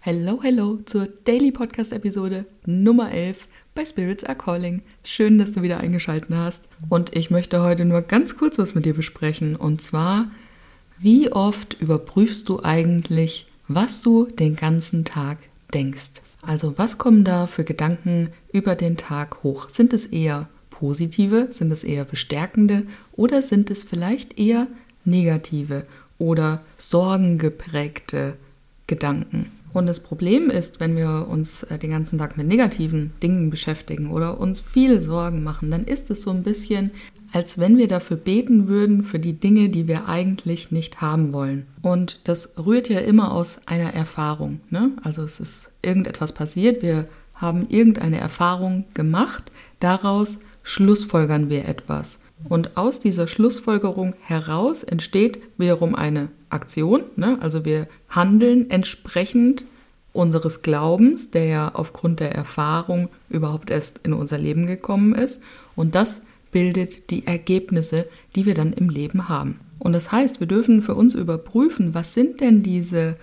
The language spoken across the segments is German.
Hello, hello zur Daily Podcast Episode Nummer 11 bei Spirits Are Calling. Schön, dass du wieder eingeschaltet hast. Und ich möchte heute nur ganz kurz was mit dir besprechen. Und zwar, wie oft überprüfst du eigentlich, was du den ganzen Tag denkst? Also, was kommen da für Gedanken über den Tag hoch? Sind es eher positive, sind es eher bestärkende oder sind es vielleicht eher negative oder sorgengeprägte Gedanken? Und das Problem ist, wenn wir uns äh, den ganzen Tag mit negativen Dingen beschäftigen oder uns viele Sorgen machen, dann ist es so ein bisschen, als wenn wir dafür beten würden für die Dinge, die wir eigentlich nicht haben wollen. Und das rührt ja immer aus einer Erfahrung. Ne? Also es ist irgendetwas passiert, wir haben irgendeine Erfahrung gemacht, daraus schlussfolgern wir etwas. Und aus dieser Schlussfolgerung heraus entsteht wiederum eine Aktion. Ne? Also wir handeln entsprechend unseres Glaubens, der ja aufgrund der Erfahrung überhaupt erst in unser Leben gekommen ist. Und das bildet die Ergebnisse, die wir dann im Leben haben. Und das heißt, wir dürfen für uns überprüfen, was sind denn diese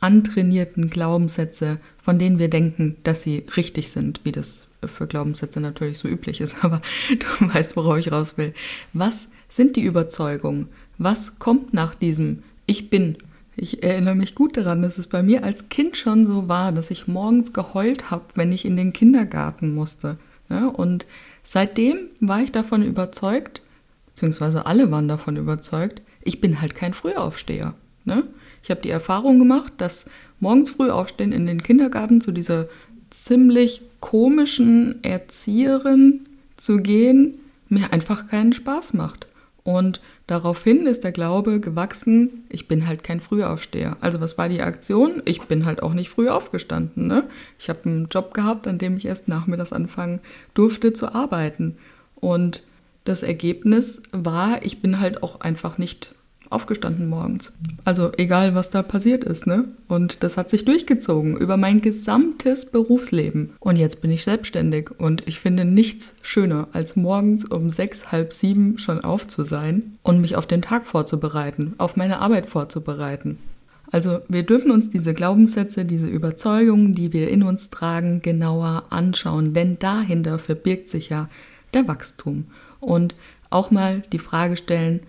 antrainierten Glaubenssätze, von denen wir denken, dass sie richtig sind, wie das für Glaubenssätze natürlich so üblich ist, aber du weißt, worauf ich raus will. Was sind die Überzeugungen? Was kommt nach diesem Ich bin? Ich erinnere mich gut daran, dass es bei mir als Kind schon so war, dass ich morgens geheult habe, wenn ich in den Kindergarten musste. Ja, und seitdem war ich davon überzeugt, beziehungsweise alle waren davon überzeugt, ich bin halt kein Frühaufsteher. Ne? Ich habe die Erfahrung gemacht, dass morgens früh aufstehen in den Kindergarten zu dieser ziemlich komischen Erzieherin zu gehen, mir einfach keinen Spaß macht. Und daraufhin ist der Glaube gewachsen, ich bin halt kein Frühaufsteher. Also was war die Aktion? Ich bin halt auch nicht früh aufgestanden. Ne? Ich habe einen Job gehabt, an dem ich erst nachmittags anfangen durfte zu arbeiten. Und das Ergebnis war, ich bin halt auch einfach nicht aufgestanden morgens. Also egal, was da passiert ist, ne? Und das hat sich durchgezogen über mein gesamtes Berufsleben. Und jetzt bin ich selbstständig und ich finde nichts schöner, als morgens um sechs, halb sieben schon auf zu sein und mich auf den Tag vorzubereiten, auf meine Arbeit vorzubereiten. Also wir dürfen uns diese Glaubenssätze, diese Überzeugungen, die wir in uns tragen, genauer anschauen, denn dahinter verbirgt sich ja der Wachstum. Und auch mal die Frage stellen,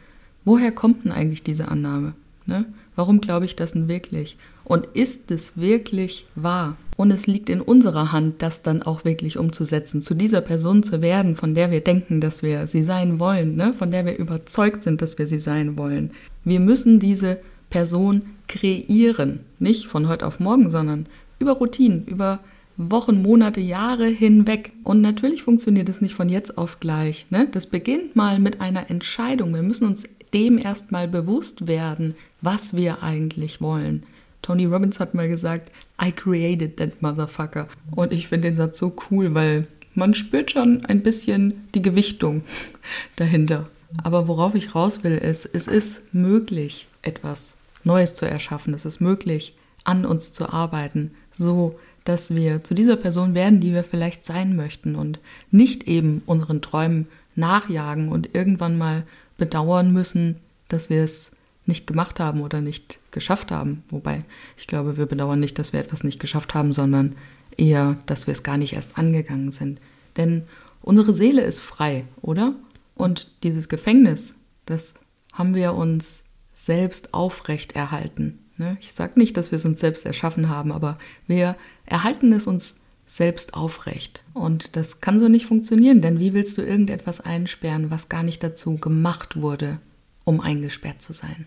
Woher kommt denn eigentlich diese Annahme? Ne? Warum glaube ich das denn wirklich? Und ist es wirklich wahr? Und es liegt in unserer Hand, das dann auch wirklich umzusetzen, zu dieser Person zu werden, von der wir denken, dass wir sie sein wollen, ne? von der wir überzeugt sind, dass wir sie sein wollen. Wir müssen diese Person kreieren, nicht von heute auf morgen, sondern über Routinen, über Wochen, Monate, Jahre hinweg. Und natürlich funktioniert es nicht von jetzt auf gleich. Ne? Das beginnt mal mit einer Entscheidung. Wir müssen uns dem erstmal bewusst werden, was wir eigentlich wollen. Tony Robbins hat mal gesagt, I created that motherfucker. Und ich finde den Satz so cool, weil man spürt schon ein bisschen die Gewichtung dahinter. Aber worauf ich raus will, ist, es ist möglich, etwas Neues zu erschaffen. Es ist möglich, an uns zu arbeiten, so dass wir zu dieser Person werden, die wir vielleicht sein möchten und nicht eben unseren Träumen nachjagen und irgendwann mal bedauern müssen, dass wir es nicht gemacht haben oder nicht geschafft haben. Wobei ich glaube, wir bedauern nicht, dass wir etwas nicht geschafft haben, sondern eher, dass wir es gar nicht erst angegangen sind. Denn unsere Seele ist frei, oder? Und dieses Gefängnis, das haben wir uns selbst aufrecht erhalten. Ne? Ich sage nicht, dass wir es uns selbst erschaffen haben, aber wir erhalten es uns selbst aufrecht. Und das kann so nicht funktionieren, denn wie willst du irgendetwas einsperren, was gar nicht dazu gemacht wurde, um eingesperrt zu sein?